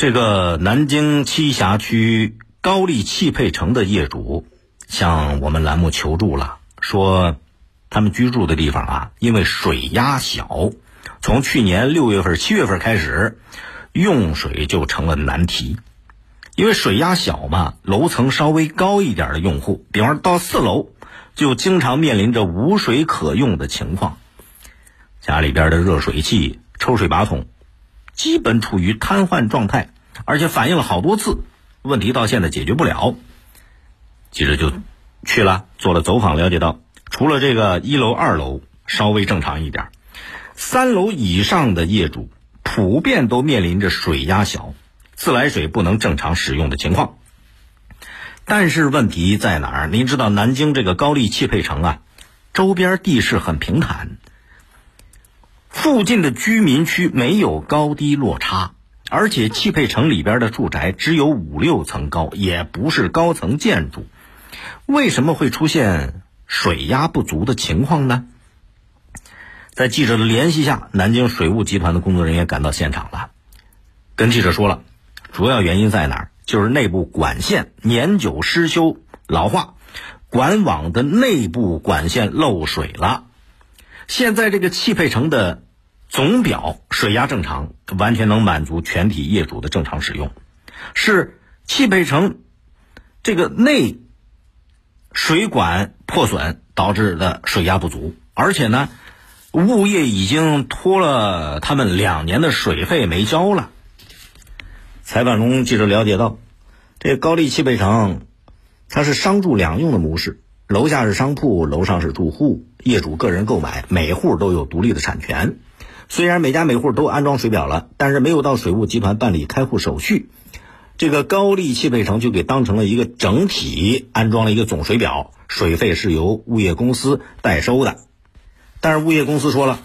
这个南京栖霞区高丽汽配城的业主向我们栏目求助了，说他们居住的地方啊，因为水压小，从去年六月份、七月份开始，用水就成了难题。因为水压小嘛，楼层稍微高一点的用户，比方到四楼，就经常面临着无水可用的情况，家里边的热水器、抽水马桶。基本处于瘫痪状态，而且反映了好多次，问题到现在解决不了。记者就去了，做了走访，了解到，除了这个一楼、二楼稍微正常一点，三楼以上的业主普遍都面临着水压小、自来水不能正常使用的情况。但是问题在哪儿？您知道南京这个高丽汽配城啊，周边地势很平坦。附近的居民区没有高低落差，而且汽配城里边的住宅只有五六层高，也不是高层建筑，为什么会出现水压不足的情况呢？在记者的联系下，南京水务集团的工作人员赶到现场了，跟记者说了，主要原因在哪儿？就是内部管线年久失修老化，管网的内部管线漏水了。现在这个汽配城的总表水压正常，完全能满足全体业主的正常使用。是汽配城这个内水管破损导致的水压不足，而且呢，物业已经拖了他们两年的水费没交了。采访中，记者了解到，这高丽汽配城它是商住两用的模式。楼下是商铺，楼上是住户，业主个人购买，每户都有独立的产权。虽然每家每户都安装水表了，但是没有到水务集团办理开户手续，这个高丽汽配城就给当成了一个整体安装了一个总水表，水费是由物业公司代收的。但是物业公司说了，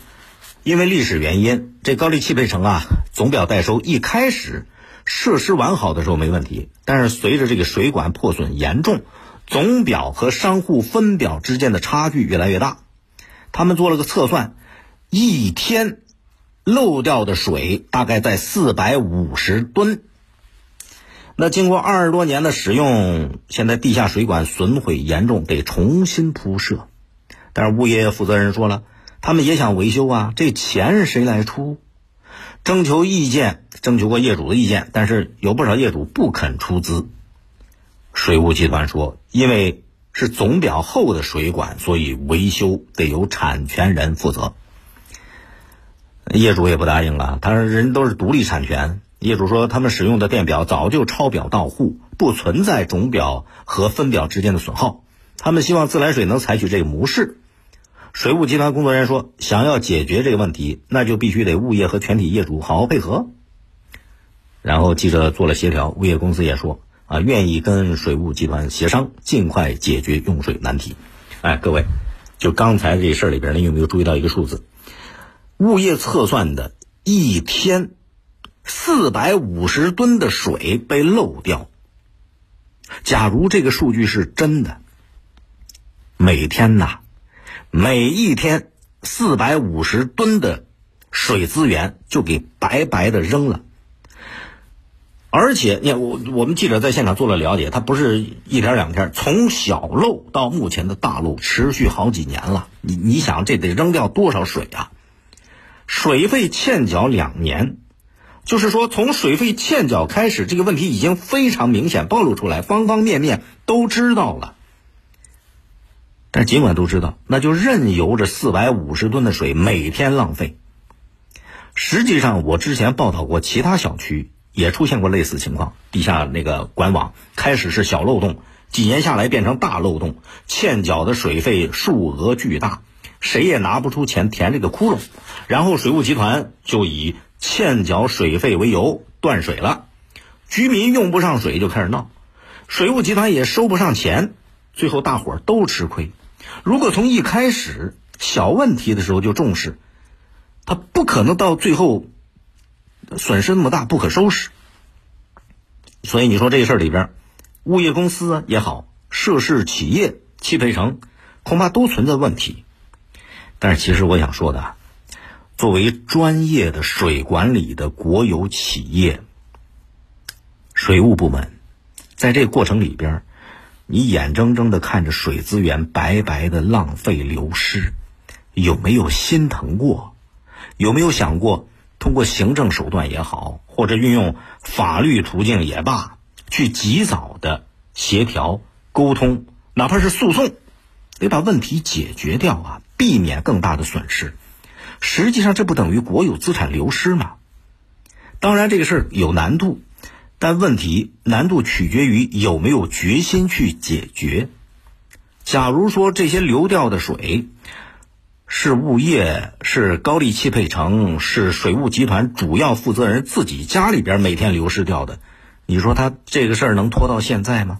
因为历史原因，这高丽汽配城啊，总表代收一开始设施完好的时候没问题，但是随着这个水管破损严重。总表和商户分表之间的差距越来越大，他们做了个测算，一天漏掉的水大概在四百五十吨。那经过二十多年的使用，现在地下水管损毁严重，得重新铺设。但是物业负责人说了，他们也想维修啊，这钱谁来出？征求意见，征求过业主的意见，但是有不少业主不肯出资。水务集团说：“因为是总表后的水管，所以维修得由产权人负责。”业主也不答应了，他说：“人都是独立产权。”业主说：“他们使用的电表早就抄表到户，不存在总表和分表之间的损耗。他们希望自来水能采取这个模式。”水务集团工作人员说：“想要解决这个问题，那就必须得物业和全体业主好好配合。”然后记者做了协调，物业公司也说。啊，愿意跟水务集团协商，尽快解决用水难题。哎，各位，就刚才这事儿里边，你有没有注意到一个数字？物业测算的一天四百五十吨的水被漏掉。假如这个数据是真的，每天呐，每一天四百五十吨的水资源就给白白的扔了。而且，你看，我我们记者在现场做了了解，它不是一天两天，从小漏到目前的大漏，持续好几年了。你你想，这得扔掉多少水啊？水费欠缴两年，就是说，从水费欠缴开始，这个问题已经非常明显暴露出来，方方面面都知道了。但尽管都知道，那就任由着四百五十吨的水每天浪费。实际上，我之前报道过其他小区。也出现过类似情况，地下那个管网开始是小漏洞，几年下来变成大漏洞，欠缴的水费数额巨大，谁也拿不出钱填这个窟窿，然后水务集团就以欠缴水费为由断水了，居民用不上水就开始闹，水务集团也收不上钱，最后大伙儿都吃亏。如果从一开始小问题的时候就重视，他不可能到最后。损失那么大，不可收拾。所以你说这事儿里边，物业公司也好，涉事企业汽配城，恐怕都存在问题。但是其实我想说的，作为专业的水管理的国有企业，水务部门，在这个过程里边，你眼睁睁的看着水资源白白的浪费流失，有没有心疼过？有没有想过通过行政手段也好，或者运用法律途径也罢，去及早的协调沟通，哪怕是诉讼，得把问题解决掉啊，避免更大的损失。实际上，这不等于国有资产流失吗？当然，这个事儿有难度。但问题难度取决于有没有决心去解决。假如说这些流掉的水是物业、是高力汽配城、是水务集团主要负责人自己家里边每天流失掉的，你说他这个事儿能拖到现在吗？